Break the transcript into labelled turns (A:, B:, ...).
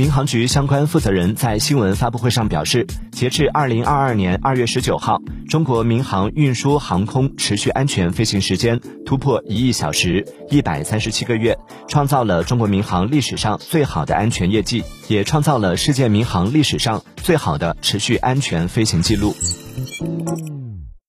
A: 民航局相关负责人在新闻发布会上表示截至二零二二年二月十九号中国民航运输航空持续安全飞行时间突破一亿小时一百三十七个月创造了中国民航历史上最好的安全业绩也创造了世界民航历史上最好的持续安全飞行记录。